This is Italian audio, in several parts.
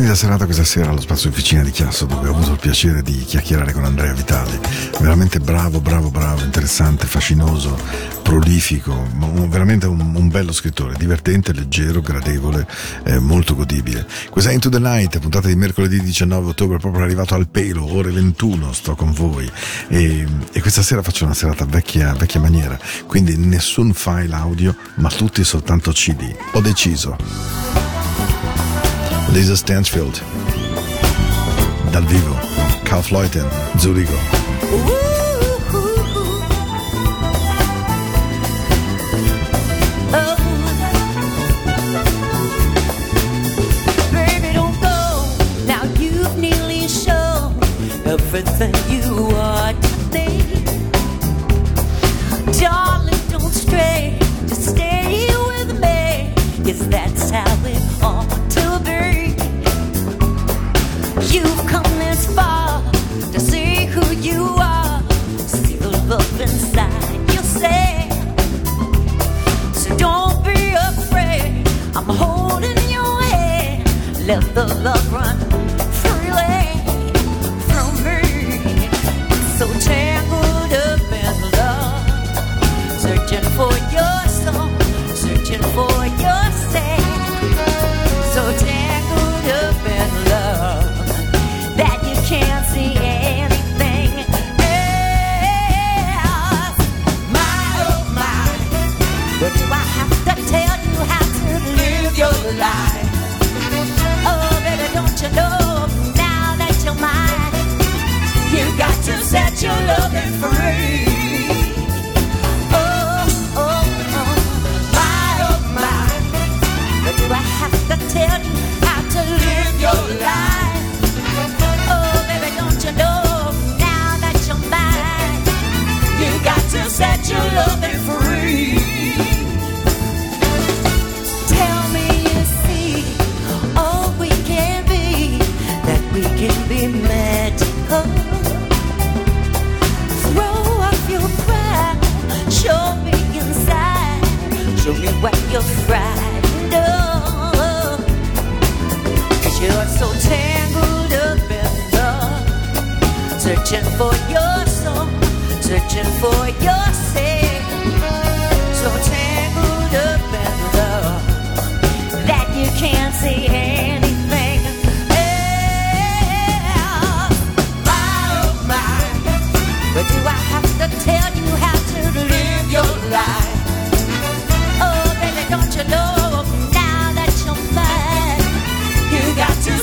Splendida serata questa sera allo spazio Officina di Chiasso dove ho avuto il piacere di chiacchierare con Andrea Vitali. Veramente bravo, bravo, bravo, interessante, fascinoso, prolifico, veramente un, un bello scrittore, divertente, leggero, gradevole, eh, molto godibile. Questa è Into the Night, puntata di mercoledì 19 ottobre, proprio arrivato al pelo, ore 21, sto con voi. E, e questa sera faccio una serata vecchia, vecchia maniera, quindi nessun file audio, ma tutti soltanto CD. Ho deciso. Lisa Stansfield. Dal vivo, Kaufleuten, Zurigo.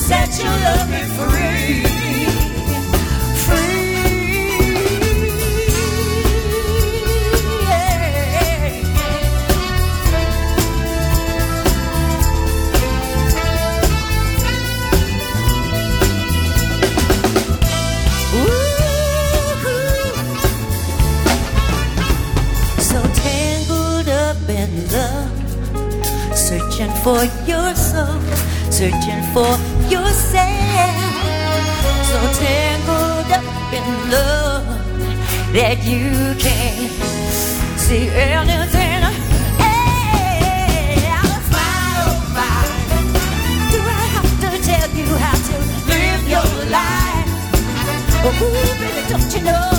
Set your free. Free. For your soul, searching for yourself. So tangled up in love that you can't see anything else. My, oh my, do I have to tell you how to live your life? Oh, baby, don't you know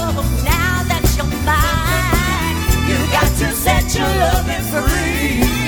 now that you're mine? You got to set your loving free.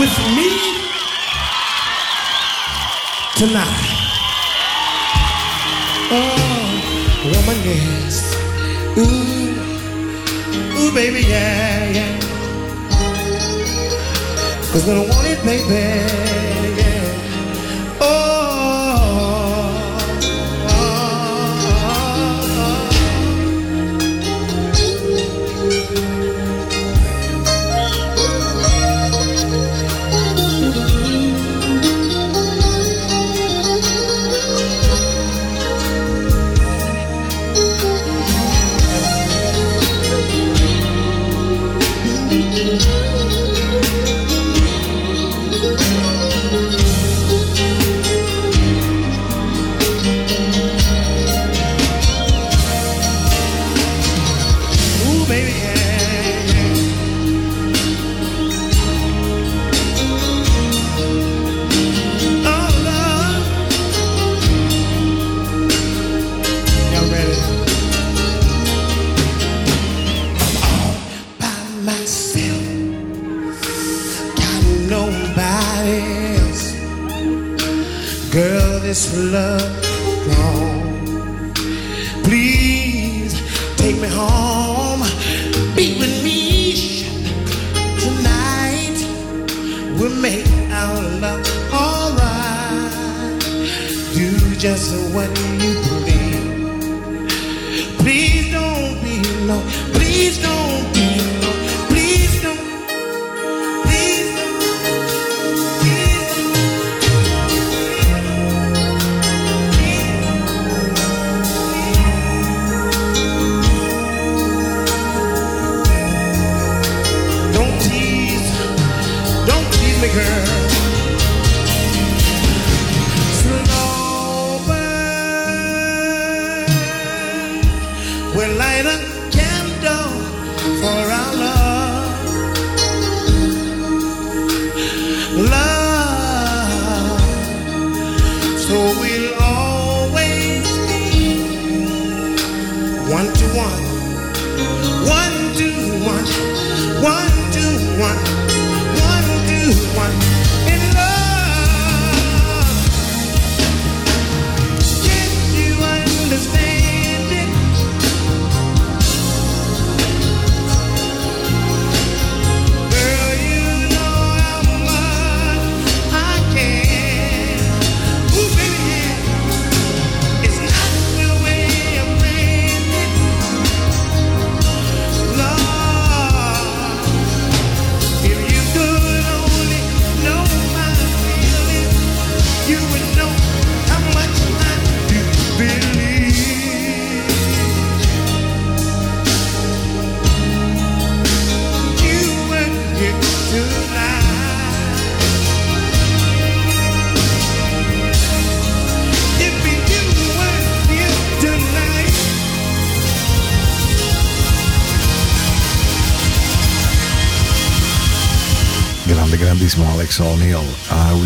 with me tonight, oh, woman, yes, ooh, ooh, baby, yeah, yeah, cause I want it, baby, yeah, baby. Yeah.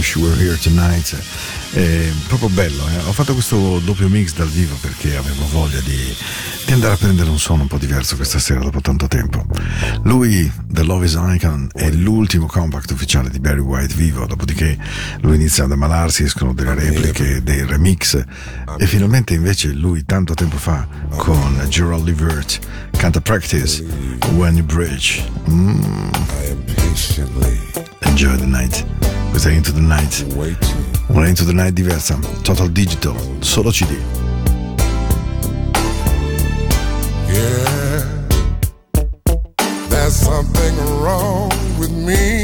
Wish You Were Here Tonight. È proprio bello, eh? ho fatto questo doppio mix dal vivo perché avevo voglia di, di, andare a prendere un suono un po' diverso questa sera dopo tanto tempo. Lui, The Love is Icon, è l'ultimo compact ufficiale di Barry White vivo, dopodiché lui inizia ad ammalarsi, escono delle repliche, dei remix e finalmente invece lui tanto tempo fa con Gerald Levert canta Practice When You Bridge. Mm. Enjoy the night. Questa è Into the Night. Una Into the Night diversa, Total Digital, solo CD. Yeah, there's something wrong with me.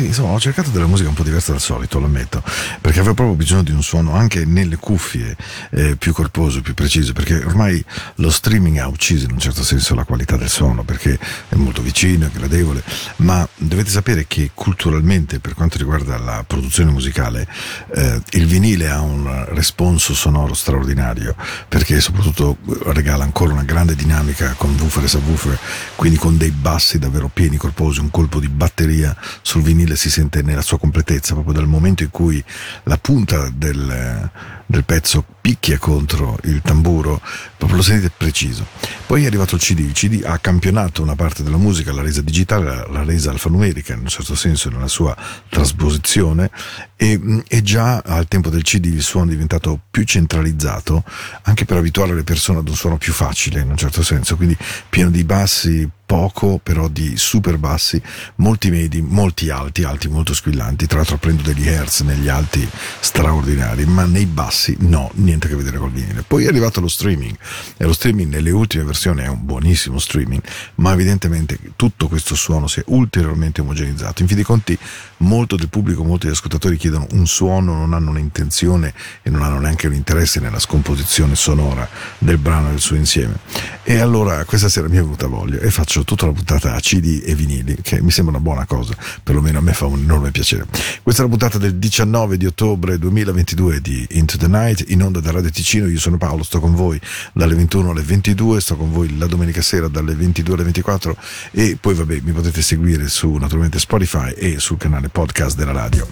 Sì, insomma, ho cercato della musica un po' diversa dal solito, lo ammetto, perché avevo proprio bisogno di un suono anche nelle cuffie eh, più corposo, più preciso, perché ormai lo streaming ha ucciso in un certo senso la qualità del suono, perché è molto vicino, è gradevole, ma dovete sapere che culturalmente, per quanto riguarda la produzione musicale, eh, il vinile ha un responso sonoro straordinario, perché soprattutto regala ancora una grande dinamica con woofer e subwoofer, quindi con dei bassi davvero pieni, corposi, un colpo di batteria sul vinile si sente nella sua completezza, proprio dal momento in cui la punta del, del pezzo picchia contro il tamburo, proprio lo sentite preciso. Poi è arrivato il CD, il CD ha campionato una parte della musica, l'ha resa digitale, l'ha resa alfanumerica in un certo senso nella sua trasposizione e, mh, e già al tempo del CD il suono è diventato più centralizzato anche per abituare le persone ad un suono più facile in un certo senso, quindi pieno di bassi, poco però di super bassi, molti medi, molti alti, alti molto squillanti, tra l'altro prendo degli hertz negli alti straordinari, ma nei bassi no, niente a che vedere col vinile. Poi è arrivato lo streaming e lo streaming nelle ultime versioni è un buonissimo streaming, ma evidentemente tutto questo suono si è ulteriormente omogenizzato. In fin dei conti molto del pubblico, molti degli ascoltatori chiedono un suono, non hanno un'intenzione e non hanno neanche un interesse nella scomposizione sonora del brano del suo insieme. E allora questa sera mi è venuta voglia e faccio tutta la puntata a CD e vinili, che mi sembra una buona cosa, perlomeno a me fa un enorme piacere. Questa è la puntata del 19 di ottobre 2022 di Into the Night, in onda da Radio Ticino, io sono Paolo, sto con voi dalle 21 alle 22, sto con voi la domenica sera dalle 22 alle 24 e poi vabbè mi potete seguire su naturalmente Spotify e sul canale podcast della radio.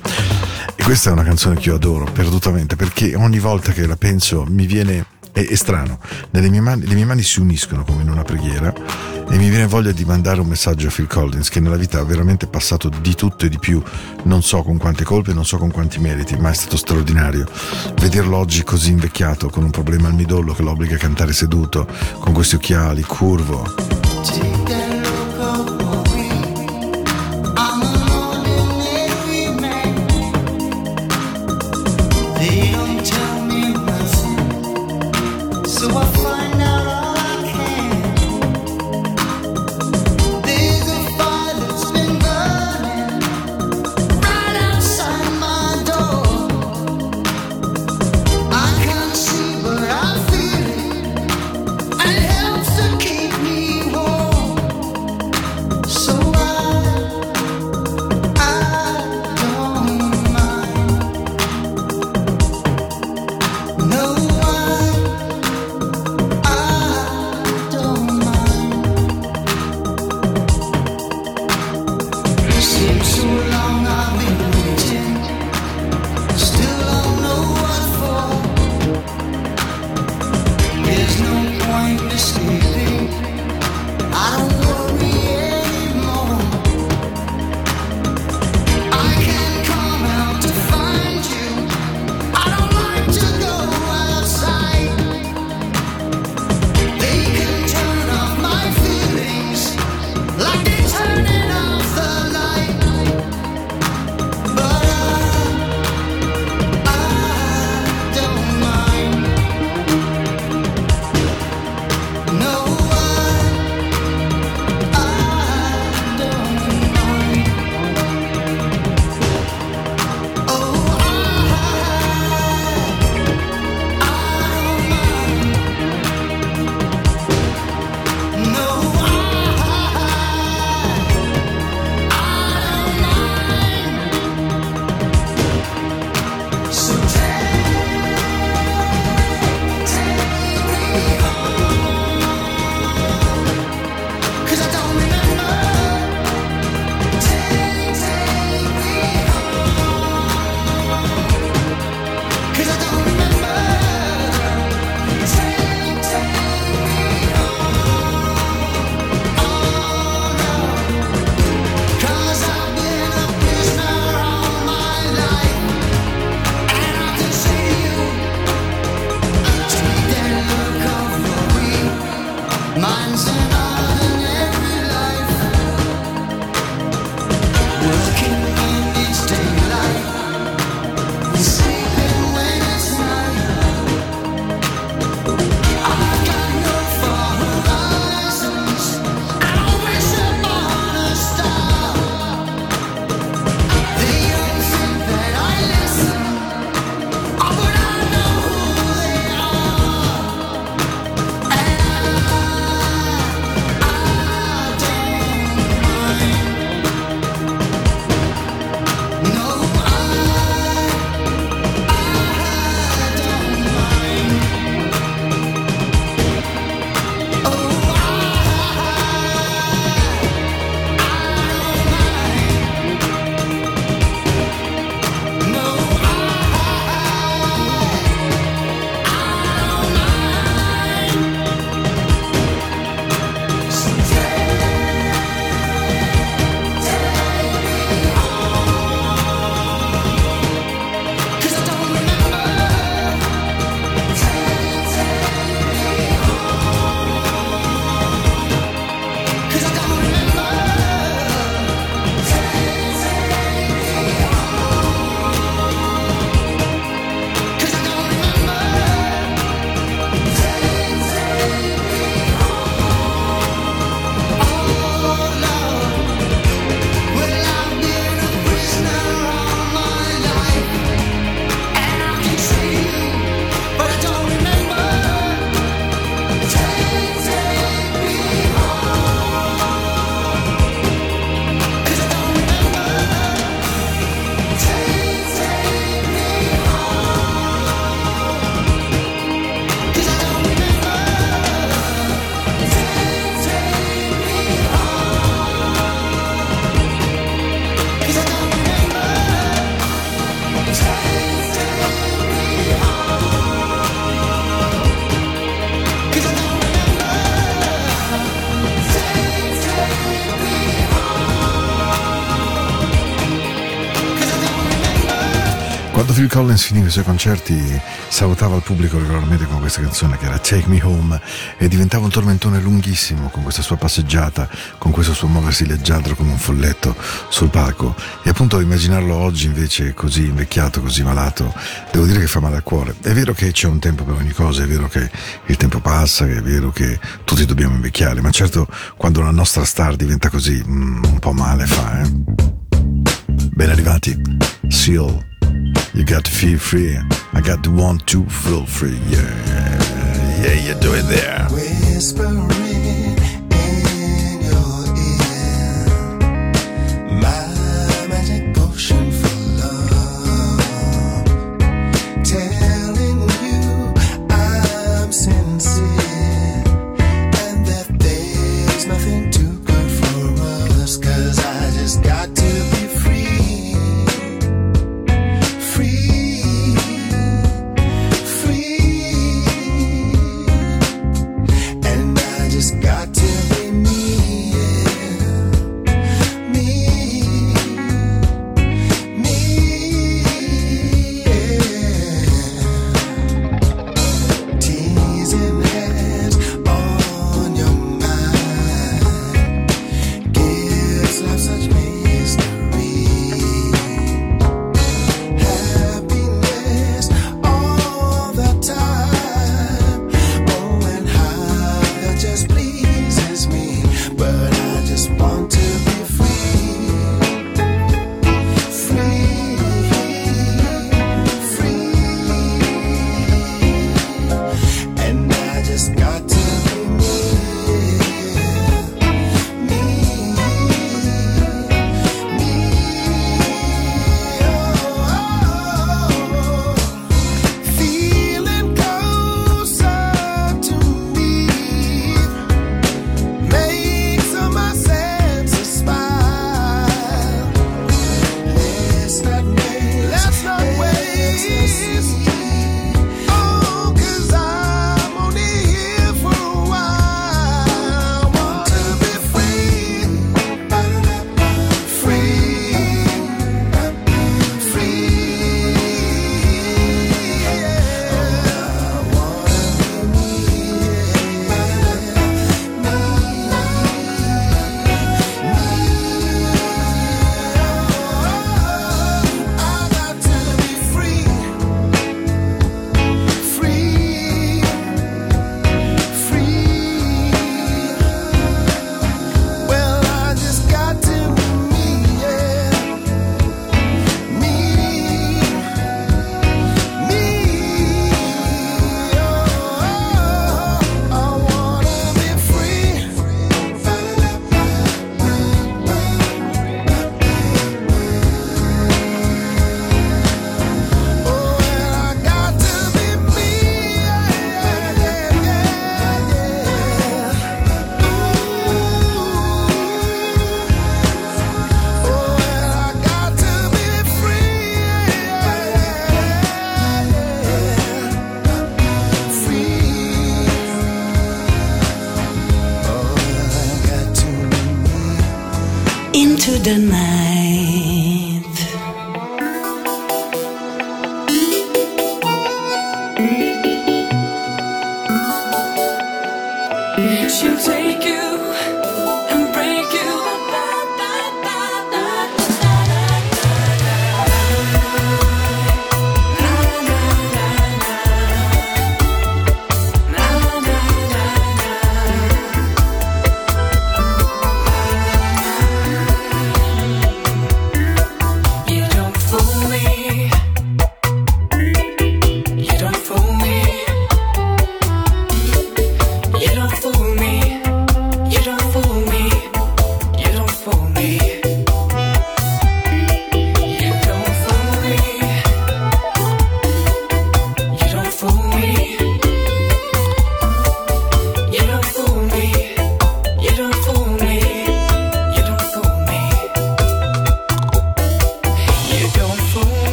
E questa è una canzone che io adoro perdutamente perché ogni volta che la penso mi viene è, è strano, mie mani, le mie mani si uniscono come in una preghiera e mi viene voglia di mandare un messaggio a Phil Collins che nella vita ha veramente passato di tutto e di più, non so con quante colpe, non so con quanti meriti, ma è stato straordinario. Vederlo oggi così invecchiato, con un problema al midollo che lo obbliga a cantare seduto, con questi occhiali, curvo, Phil Collins finiva i suoi concerti salutava il pubblico regolarmente con questa canzone che era Take Me Home e diventava un tormentone lunghissimo con questa sua passeggiata, con questo suo muoversi leggiadro come un folletto sul palco e appunto immaginarlo oggi invece così invecchiato, così malato, devo dire che fa male al cuore. È vero che c'è un tempo per ogni cosa, è vero che il tempo passa, è vero che tutti dobbiamo invecchiare, ma certo quando la nostra star diventa così mm, un po' male fa, eh. Ben arrivati, Seal. You got to feel free. I got to want to feel free. Yeah, yeah, you do it there. Whispering deny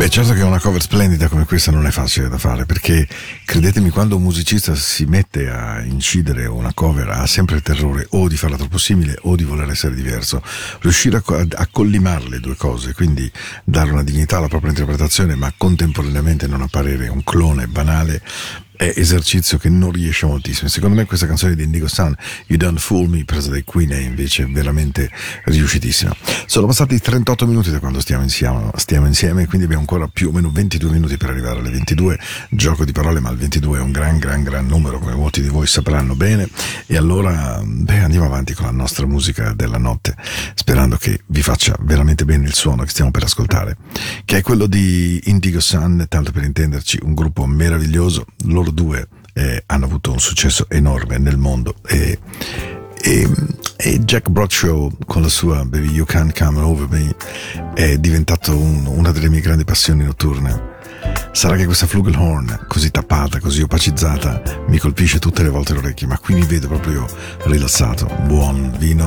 Beh, certo che una cover splendida come questa non è facile da fare, perché credetemi, quando un musicista si mette a incidere una cover ha sempre il terrore o di farla troppo simile o di voler essere diverso. Riuscire a, a collimare le due cose, quindi dare una dignità alla propria interpretazione, ma contemporaneamente non apparire un clone banale, è esercizio che non riesce moltissimo. Secondo me questa canzone di Indigo Sun, You Don't Fool Me, presa dai Queen, è invece veramente riuscitissima. Sono passati 38 minuti da quando stiamo insieme, stiamo insieme, quindi abbiamo ancora più o meno 22 minuti per arrivare alle 22. Gioco di parole, ma il 22 è un gran, gran, gran numero, come molti di voi sapranno bene. E allora, beh, andiamo avanti con la nostra musica della notte, sperando che vi faccia veramente bene il suono che stiamo per ascoltare, che è quello di Indigo Sun, tanto per intenderci, un gruppo meraviglioso. Loro due eh, hanno avuto un successo enorme nel mondo e, e, e Jack Broadshaw con la sua Baby You Can't Come Over Me è diventato un- una delle mie grandi passioni notturne. Sarà che questa flugelhorn, così tappata, così opacizzata, mi colpisce tutte le volte le orecchie, ma qui mi vedo proprio rilassato. Buon vino.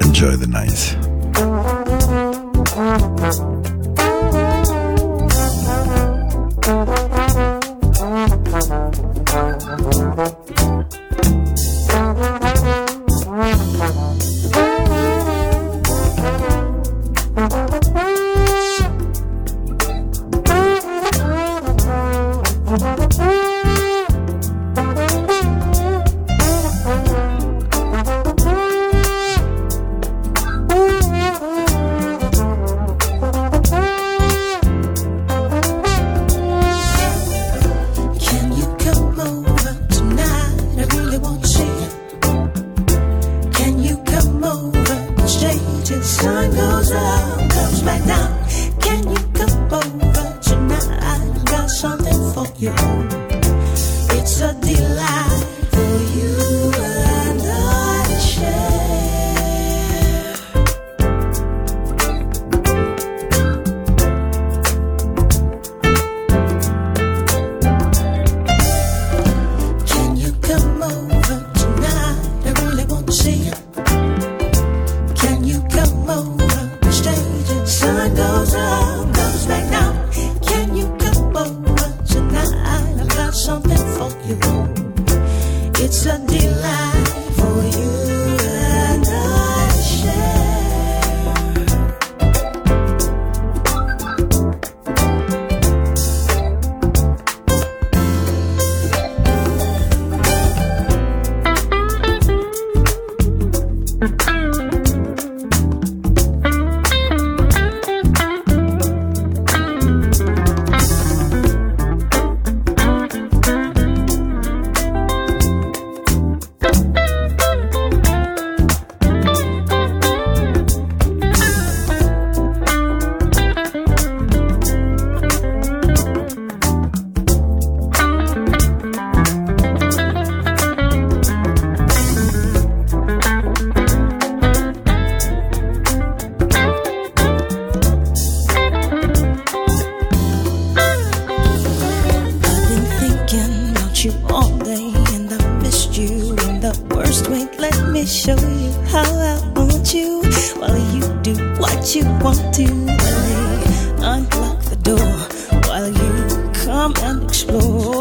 Enjoy the night. You want to. Me unlock the door while you come and explore.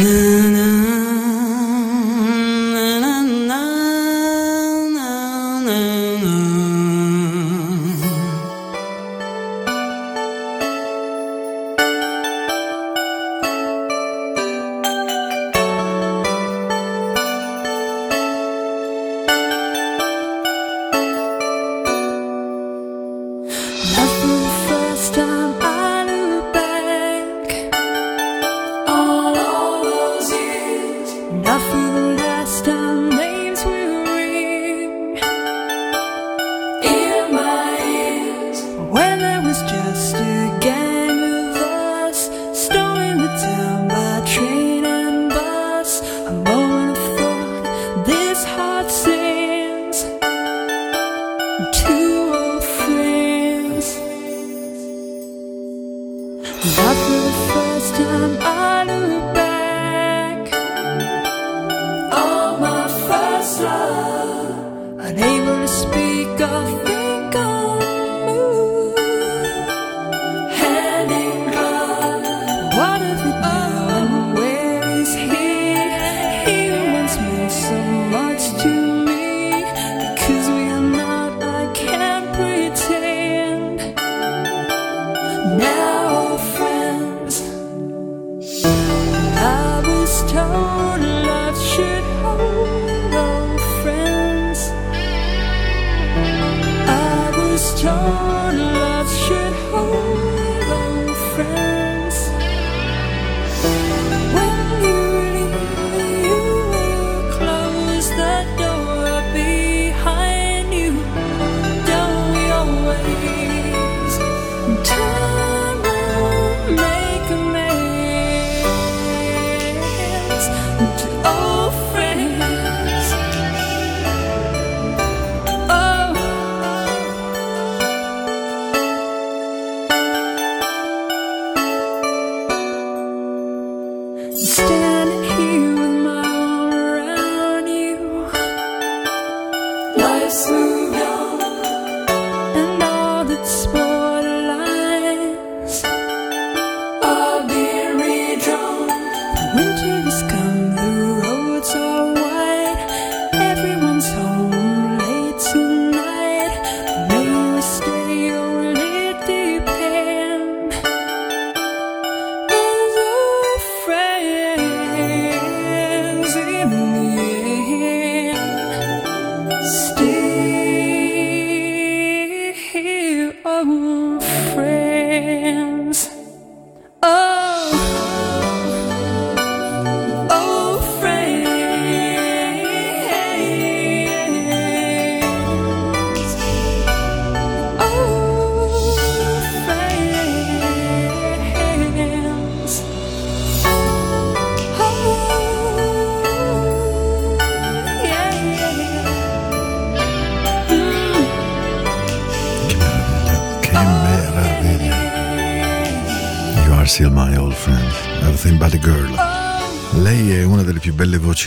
Anne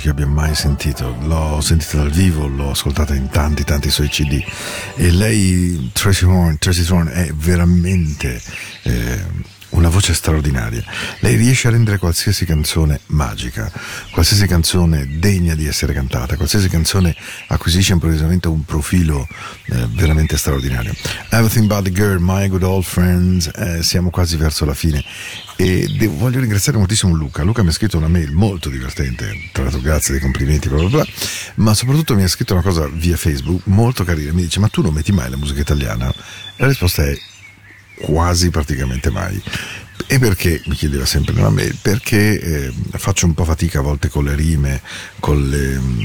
che abbia mai sentito. L'ho sentita dal vivo, l'ho ascoltata in tanti, tanti suoi CD. E lei, Tracy Horn, Tracy Horn è veramente eh, voce straordinaria. Lei riesce a rendere qualsiasi canzone magica, qualsiasi canzone degna di essere cantata, qualsiasi canzone acquisisce improvvisamente un profilo eh, veramente straordinario. Everything But the Girl, My Good Old Friends, eh, siamo quasi verso la fine. E devo- voglio ringraziare moltissimo Luca. Luca mi ha scritto una mail molto divertente, tra l'altro grazie dei complimenti, bla bla bla, ma soprattutto mi ha scritto una cosa via Facebook molto carina. Mi dice: Ma tu non metti mai la musica italiana? E la risposta è quasi praticamente mai. E perché, mi chiedeva sempre nella mail, perché eh, faccio un po' fatica a volte con le rime, con le, mm,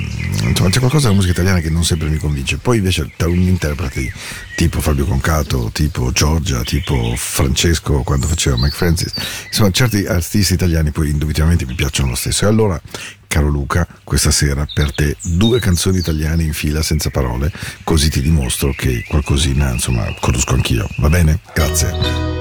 insomma c'è qualcosa della musica italiana che non sempre mi convince. Poi invece taluni interpreti, tipo Fabio Concato, tipo Giorgia, tipo Francesco quando faceva Mike Francis, insomma certi artisti italiani poi indubitabilmente mi piacciono lo stesso. E allora, caro Luca, questa sera per te due canzoni italiane in fila senza parole, così ti dimostro che qualcosina insomma conosco anch'io. Va bene? Grazie.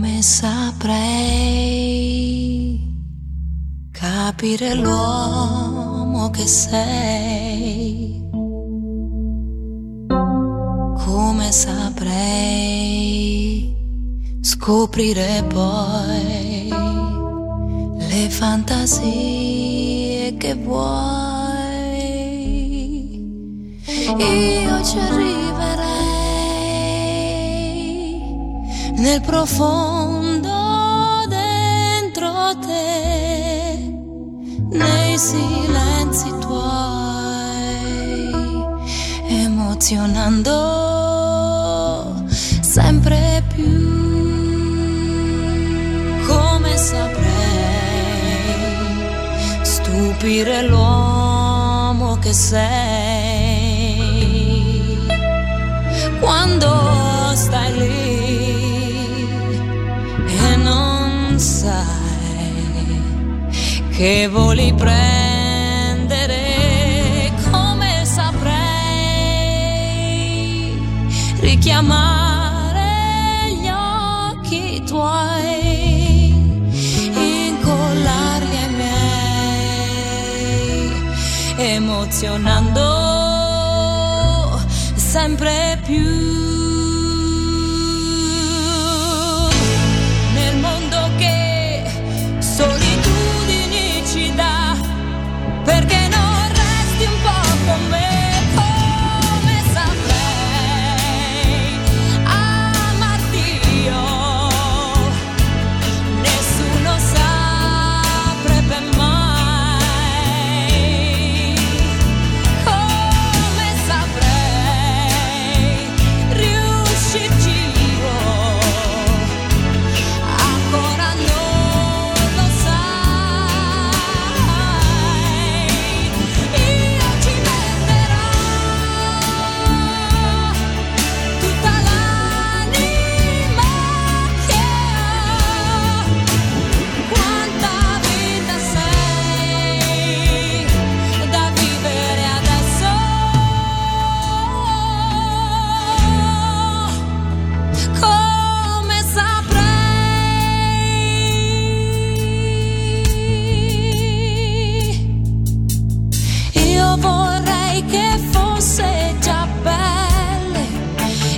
Come saprei capire l'uomo che sei? Come saprei scoprire poi le fantasie che vuoi? Io ci arriverei nel profondo dentro te, nei silenzi tuoi, emozionando sempre più. Come saprei stupire l'uomo che sei quando che voli prendere come saprei chiamare gli occhi tuoi, incollarli ai miei, emozionando sempre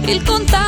il contatto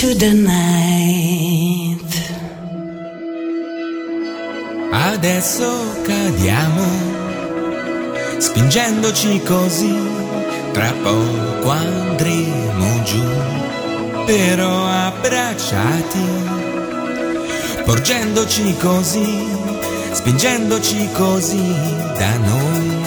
Into the night. Adesso cadiamo, spingendoci così, tra poco andremo giù, però abbracciati, porgendoci così, spingendoci così da noi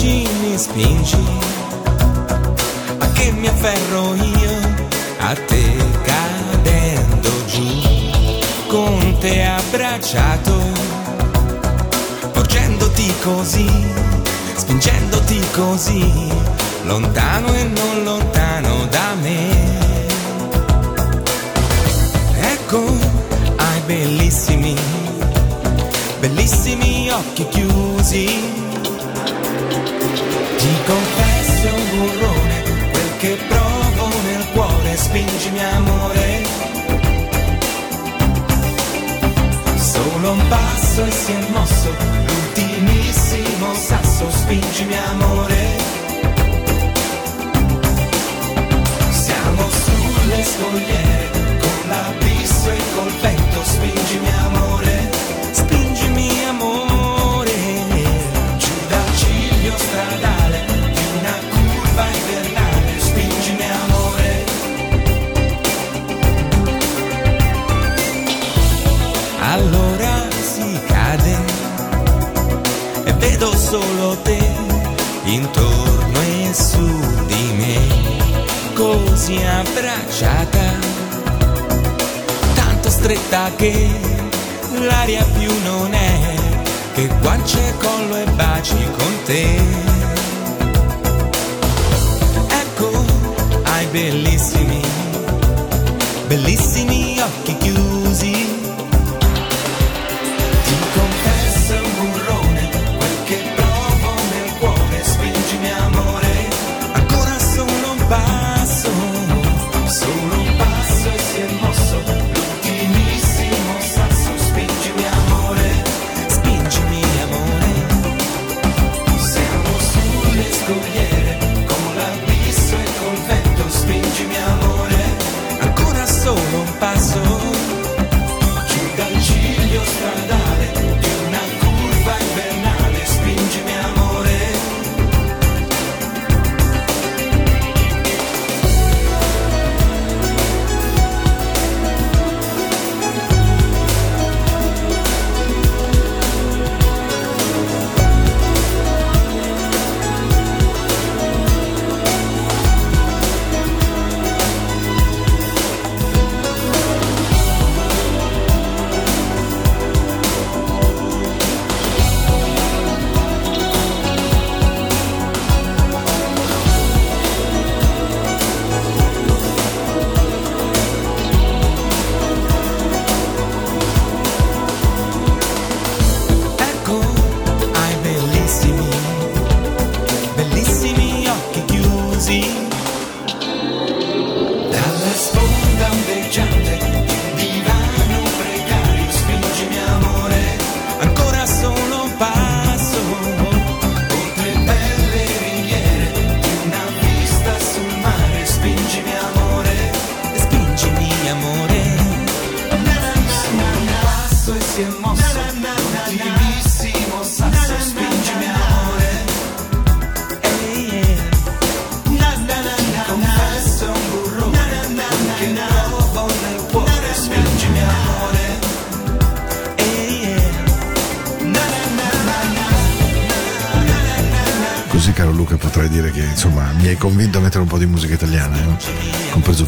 Mi spingi a che mi afferro io a te cadendo giù con te abbracciato porgendoti così spingendoti così lontano e non lontano da me. Ecco hai bellissimi bellissimi occhi chiusi confesso un burrone, quel che provo nel cuore, spingimi amore. Solo un passo e si è mosso, l'ultimissimo sasso, spingimi amore. Siamo sulle scogliere, con l'abisso e col vento, spingimi amore. Solo te intorno e su di me, così abbracciata, tanto stretta che l'aria più non è che guance, collo e baci con te. Ecco, hai bellissimi, bellissimi occhi chiusi.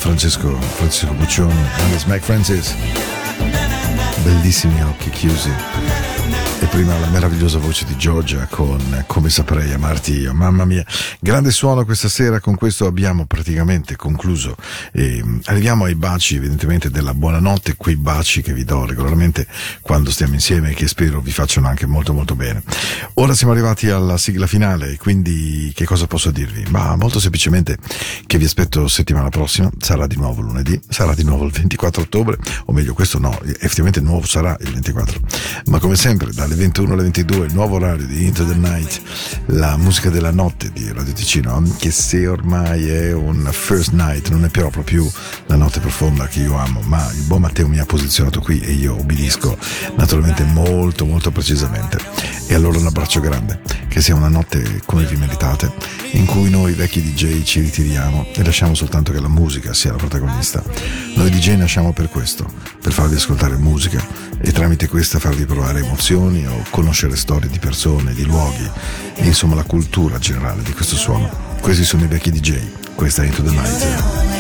Francesco, Francesco Puccioni, Alice Mac Francis, bellissimi occhi chiusi. E prima la meravigliosa voce di Giorgia con Come saprei amarti io. Mamma mia, grande suono questa sera, con questo abbiamo praticamente concluso. E, mm, arriviamo ai baci evidentemente della buonanotte, quei baci che vi do regolarmente quando stiamo insieme e che spero vi facciano anche molto molto bene. Ora siamo arrivati alla sigla finale, quindi che cosa posso dirvi? Ma molto semplicemente che vi aspetto settimana prossima, sarà di nuovo lunedì, sarà di nuovo il 24 ottobre, o meglio questo no, effettivamente nuovo sarà il 24, ma come sempre dalle 21 alle 22 il nuovo orario di Into the Night, la musica della notte di Radio Ticino, anche se ormai è un first night, non è proprio più la notte profonda che io amo, ma il buon Matteo mi ha posizionato qui e io obbedisco naturalmente molto molto precisamente. E allora un abbraccio grande, che sia una notte come vi meritate, in cui noi vecchi DJ ci ritiriamo e lasciamo soltanto che la musica sia la protagonista. Noi DJ nasciamo per questo, per farvi ascoltare musica e tramite questa farvi provare emozioni o conoscere storie di persone, di luoghi e insomma la cultura generale di questo suono. Questi sono i vecchi DJ, questa è Into the Night.